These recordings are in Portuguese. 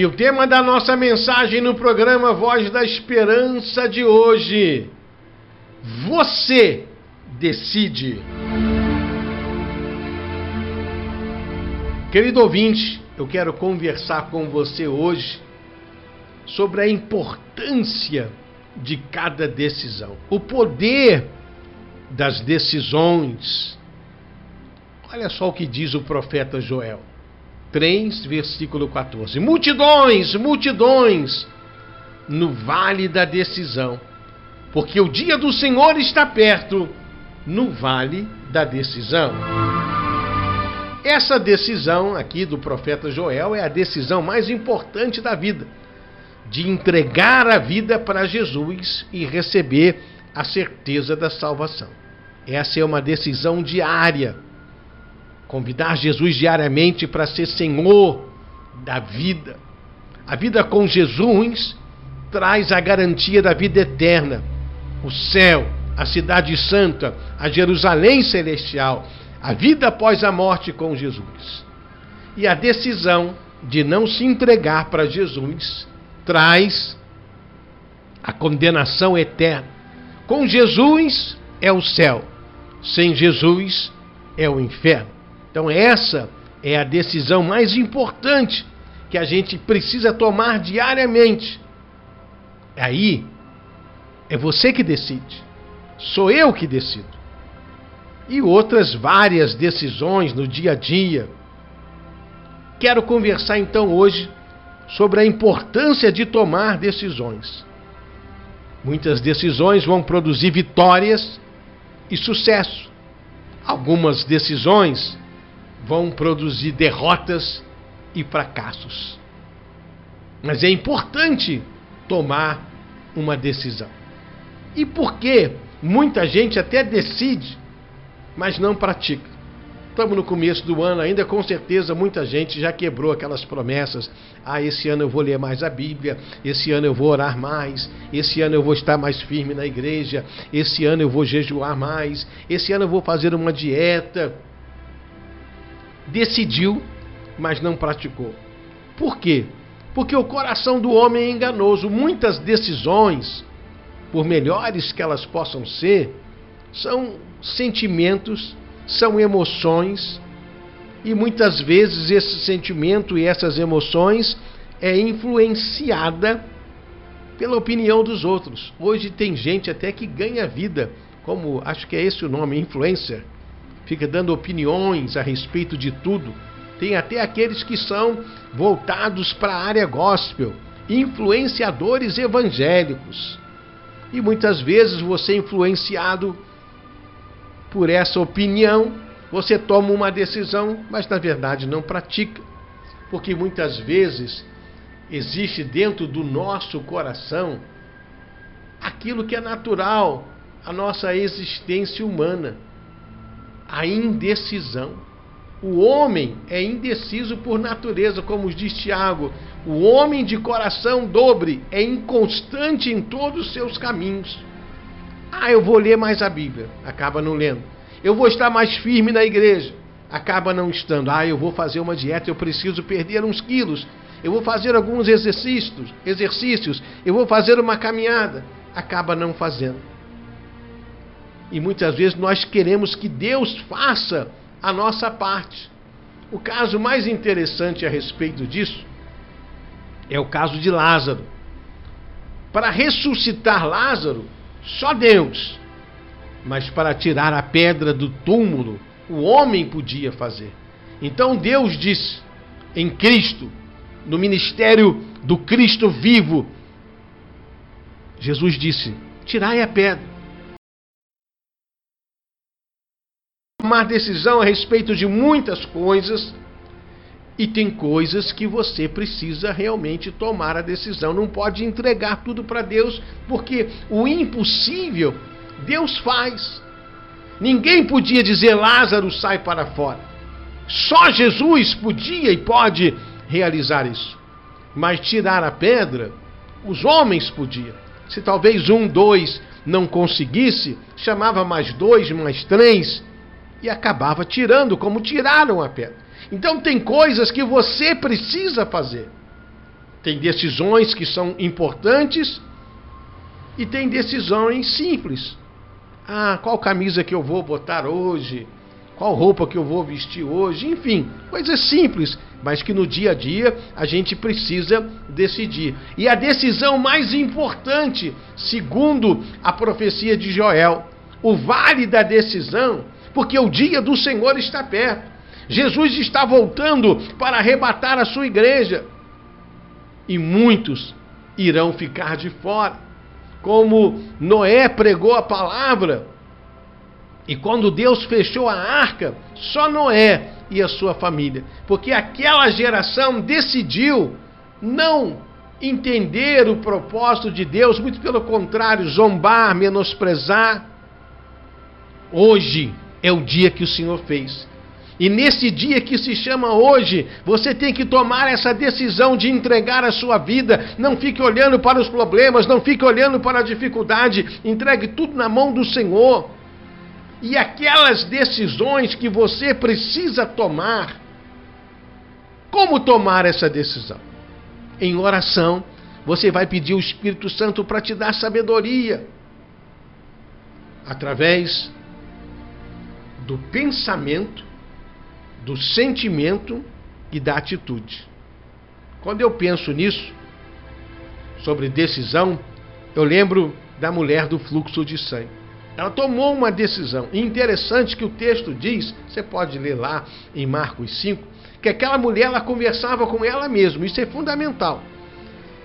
E o tema da nossa mensagem no programa Voz da Esperança de hoje: Você decide. Querido ouvinte, eu quero conversar com você hoje sobre a importância de cada decisão, o poder das decisões. Olha só o que diz o profeta Joel. 3, versículo 14. Multidões, multidões no vale da decisão, porque o dia do Senhor está perto, no vale da decisão. Essa decisão aqui do profeta Joel é a decisão mais importante da vida, de entregar a vida para Jesus e receber a certeza da salvação. Essa é uma decisão diária Convidar Jesus diariamente para ser Senhor da vida. A vida com Jesus traz a garantia da vida eterna, o céu, a cidade santa, a Jerusalém celestial, a vida após a morte com Jesus. E a decisão de não se entregar para Jesus traz a condenação eterna. Com Jesus é o céu, sem Jesus é o inferno. Então, essa é a decisão mais importante que a gente precisa tomar diariamente. Aí, é você que decide, sou eu que decido. E outras várias decisões no dia a dia. Quero conversar então hoje sobre a importância de tomar decisões. Muitas decisões vão produzir vitórias e sucesso. Algumas decisões vão produzir derrotas e fracassos. Mas é importante tomar uma decisão. E por que muita gente até decide, mas não pratica? Estamos no começo do ano ainda, com certeza muita gente já quebrou aquelas promessas. Ah, esse ano eu vou ler mais a Bíblia, esse ano eu vou orar mais, esse ano eu vou estar mais firme na igreja, esse ano eu vou jejuar mais, esse ano eu vou fazer uma dieta decidiu, mas não praticou. Por quê? Porque o coração do homem é enganoso. Muitas decisões, por melhores que elas possam ser, são sentimentos, são emoções, e muitas vezes esse sentimento e essas emoções é influenciada pela opinião dos outros. Hoje tem gente até que ganha vida, como acho que é esse o nome, influencer fica dando opiniões a respeito de tudo. Tem até aqueles que são voltados para a área gospel, influenciadores evangélicos. E muitas vezes você é influenciado por essa opinião, você toma uma decisão, mas na verdade não pratica. Porque muitas vezes existe dentro do nosso coração aquilo que é natural, a nossa existência humana a indecisão. O homem é indeciso por natureza, como diz Tiago. O homem de coração dobre é inconstante em todos os seus caminhos. Ah, eu vou ler mais a Bíblia, acaba não lendo. Eu vou estar mais firme na igreja, acaba não estando. Ah, eu vou fazer uma dieta, eu preciso perder uns quilos. Eu vou fazer alguns exercícios, exercícios, eu vou fazer uma caminhada, acaba não fazendo. E muitas vezes nós queremos que Deus faça a nossa parte. O caso mais interessante a respeito disso é o caso de Lázaro. Para ressuscitar Lázaro, só Deus. Mas para tirar a pedra do túmulo, o homem podia fazer. Então Deus disse em Cristo, no ministério do Cristo vivo, Jesus disse: Tirai a pedra. Tomar decisão a respeito de muitas coisas e tem coisas que você precisa realmente tomar a decisão. Não pode entregar tudo para Deus, porque o impossível Deus faz. Ninguém podia dizer Lázaro sai para fora. Só Jesus podia e pode realizar isso. Mas tirar a pedra, os homens podiam. Se talvez um, dois não conseguisse, chamava mais dois, mais três, e acabava tirando, como tiraram a pedra. Então tem coisas que você precisa fazer. Tem decisões que são importantes e tem decisões simples. Ah, qual camisa que eu vou botar hoje? Qual roupa que eu vou vestir hoje? Enfim, coisas simples, mas que no dia a dia a gente precisa decidir. E a decisão mais importante, segundo a profecia de Joel, o vale da decisão, porque o dia do Senhor está perto. Jesus está voltando para arrebatar a sua igreja. E muitos irão ficar de fora. Como Noé pregou a palavra, e quando Deus fechou a arca, só Noé e a sua família, porque aquela geração decidiu não entender o propósito de Deus, muito pelo contrário, zombar, menosprezar. Hoje é o dia que o Senhor fez. E nesse dia que se chama hoje, você tem que tomar essa decisão de entregar a sua vida. Não fique olhando para os problemas, não fique olhando para a dificuldade. Entregue tudo na mão do Senhor. E aquelas decisões que você precisa tomar, como tomar essa decisão? Em oração, você vai pedir o Espírito Santo para te dar sabedoria. Através do pensamento do sentimento e da atitude. Quando eu penso nisso, sobre decisão, eu lembro da mulher do fluxo de sangue. Ela tomou uma decisão. E interessante que o texto diz, você pode ler lá em Marcos 5, que aquela mulher ela conversava com ela mesma. Isso é fundamental.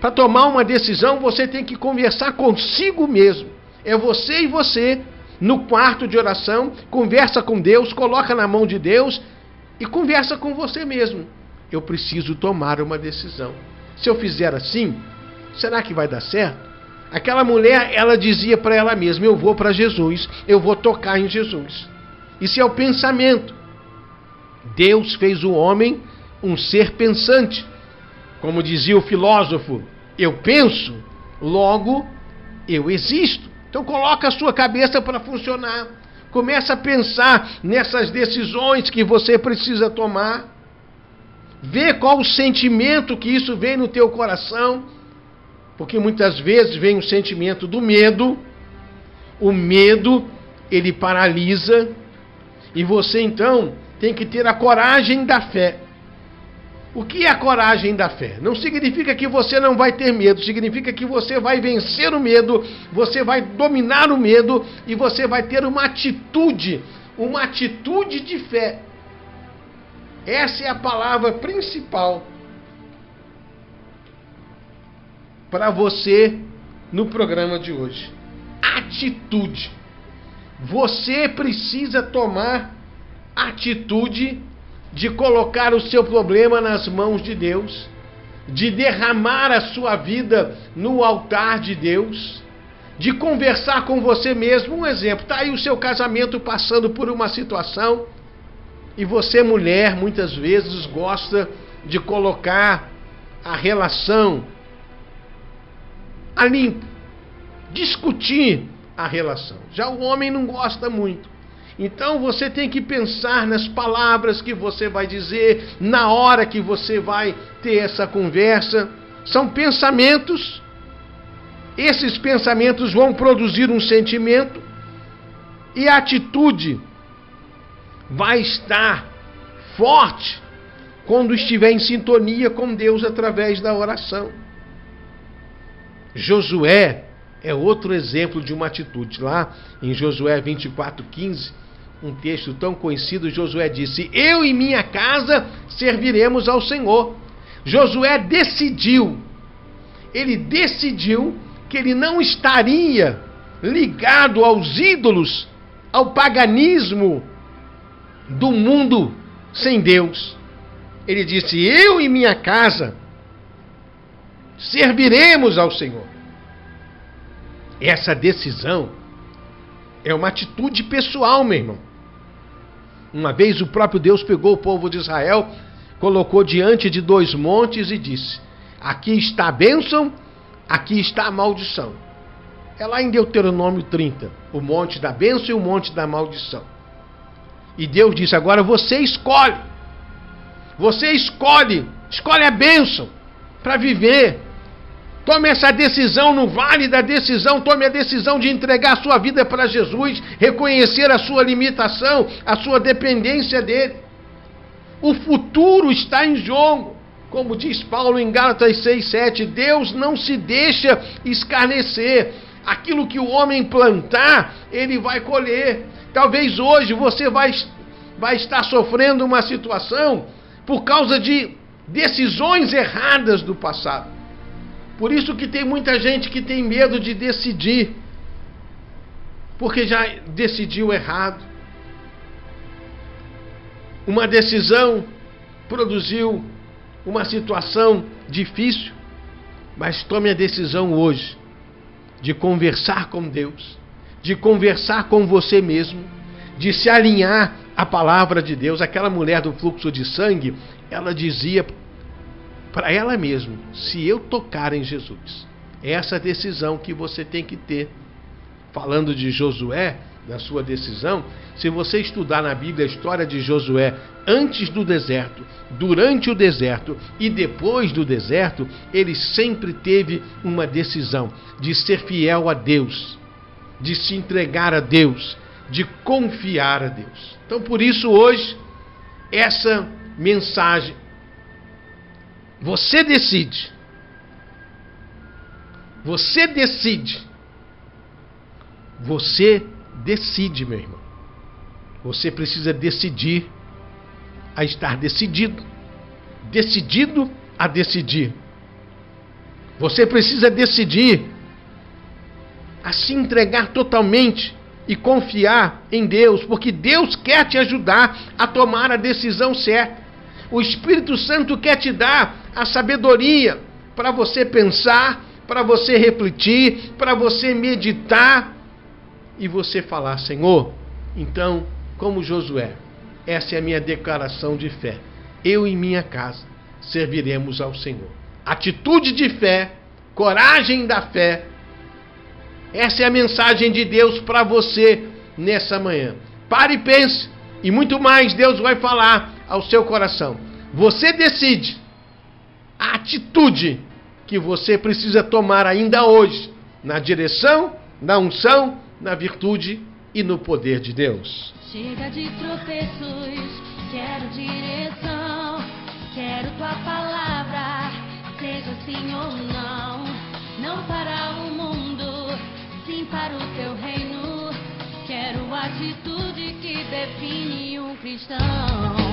Para tomar uma decisão, você tem que conversar consigo mesmo. É você e você no quarto de oração, conversa com Deus, coloca na mão de Deus e conversa com você mesmo. Eu preciso tomar uma decisão. Se eu fizer assim, será que vai dar certo? Aquela mulher, ela dizia para ela mesma: Eu vou para Jesus, eu vou tocar em Jesus. Isso é o pensamento. Deus fez o homem um ser pensante. Como dizia o filósofo, eu penso, logo eu existo. Então coloca a sua cabeça para funcionar. Começa a pensar nessas decisões que você precisa tomar. Vê qual o sentimento que isso vem no teu coração. Porque muitas vezes vem o sentimento do medo. O medo, ele paralisa. E você então tem que ter a coragem da fé. O que é a coragem da fé? Não significa que você não vai ter medo, significa que você vai vencer o medo, você vai dominar o medo e você vai ter uma atitude, uma atitude de fé. Essa é a palavra principal para você no programa de hoje. Atitude. Você precisa tomar atitude de colocar o seu problema nas mãos de Deus, de derramar a sua vida no altar de Deus, de conversar com você mesmo. Um exemplo, está aí o seu casamento passando por uma situação e você, mulher, muitas vezes gosta de colocar a relação a limpo, discutir a relação. Já o homem não gosta muito. Então você tem que pensar nas palavras que você vai dizer, na hora que você vai ter essa conversa. São pensamentos. Esses pensamentos vão produzir um sentimento e a atitude vai estar forte quando estiver em sintonia com Deus através da oração. Josué é outro exemplo de uma atitude. Lá em Josué 24:15, um texto tão conhecido, Josué disse: Eu e minha casa serviremos ao Senhor. Josué decidiu, ele decidiu que ele não estaria ligado aos ídolos, ao paganismo do mundo sem Deus. Ele disse: Eu e minha casa serviremos ao Senhor. Essa decisão é uma atitude pessoal, meu irmão. Uma vez o próprio Deus pegou o povo de Israel, colocou diante de dois montes e disse: Aqui está a bênção, aqui está a maldição. É lá em Deuteronômio 30, o monte da bênção e o monte da maldição. E Deus disse: Agora você escolhe. Você escolhe, escolhe a bênção para viver. Tome essa decisão no vale da decisão, tome a decisão de entregar a sua vida para Jesus, reconhecer a sua limitação, a sua dependência dele. O futuro está em jogo. Como diz Paulo em Gálatas 6,7, Deus não se deixa escarnecer. Aquilo que o homem plantar, ele vai colher. Talvez hoje você vai, vai estar sofrendo uma situação por causa de decisões erradas do passado. Por isso que tem muita gente que tem medo de decidir, porque já decidiu errado. Uma decisão produziu uma situação difícil, mas tome a decisão hoje de conversar com Deus, de conversar com você mesmo, de se alinhar à palavra de Deus. Aquela mulher do fluxo de sangue, ela dizia para ela mesma: se eu tocar em Jesus, é essa decisão que você tem que ter. Falando de Josué, da sua decisão, se você estudar na Bíblia a história de Josué antes do deserto, durante o deserto e depois do deserto, ele sempre teve uma decisão de ser fiel a Deus, de se entregar a Deus, de confiar a Deus. Então, por isso, hoje, essa mensagem você decide. Você decide. Você decide, meu irmão. Você precisa decidir a estar decidido. Decidido a decidir. Você precisa decidir a se entregar totalmente e confiar em Deus, porque Deus quer te ajudar a tomar a decisão certa. O Espírito Santo quer te dar a sabedoria para você pensar, para você refletir, para você meditar e você falar: Senhor, então, como Josué, essa é a minha declaração de fé. Eu e minha casa serviremos ao Senhor. Atitude de fé, coragem da fé. Essa é a mensagem de Deus para você nessa manhã. Pare e pense, e muito mais Deus vai falar ao seu coração. Você decide a atitude que você precisa tomar ainda hoje na direção, na unção, na virtude e no poder de Deus. Chega de tropeços, quero direção, quero tua palavra, seja sim ou não, não para o mundo, sim para o teu reino. Quero atitude que define um cristão.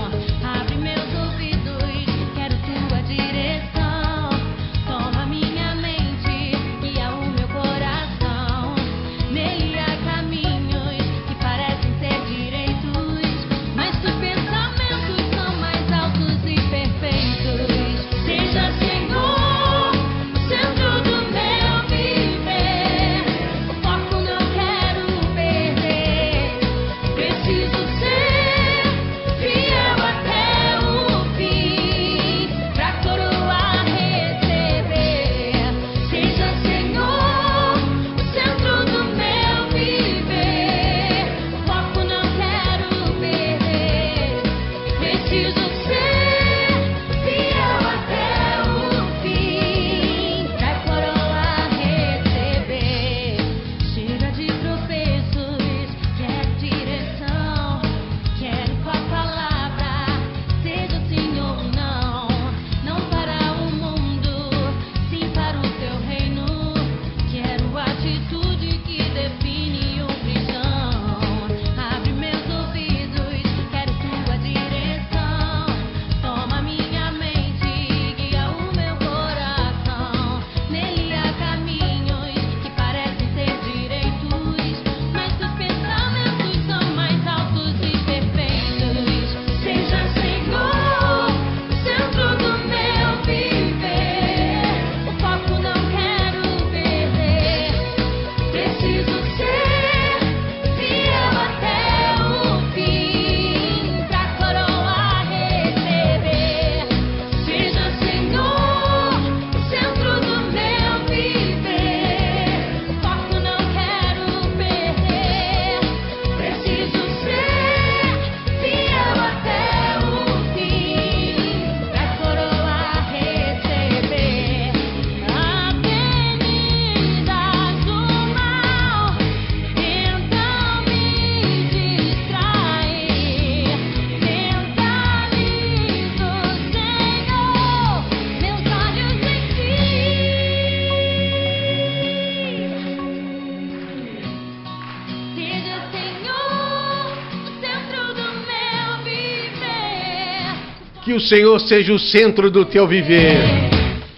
Que o Senhor seja o centro do teu viver.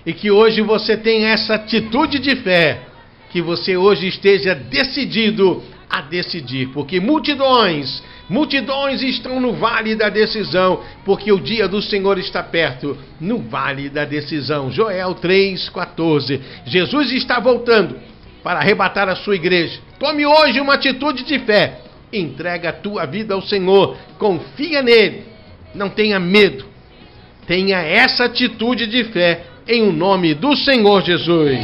E que hoje você tenha essa atitude de fé. Que você hoje esteja decidido a decidir. Porque multidões, multidões estão no vale da decisão. Porque o dia do Senhor está perto no vale da decisão. Joel 3,14. Jesus está voltando para arrebatar a sua igreja. Tome hoje uma atitude de fé. Entrega a tua vida ao Senhor. Confia nele. Não tenha medo. Tenha essa atitude de fé em o nome do Senhor Jesus.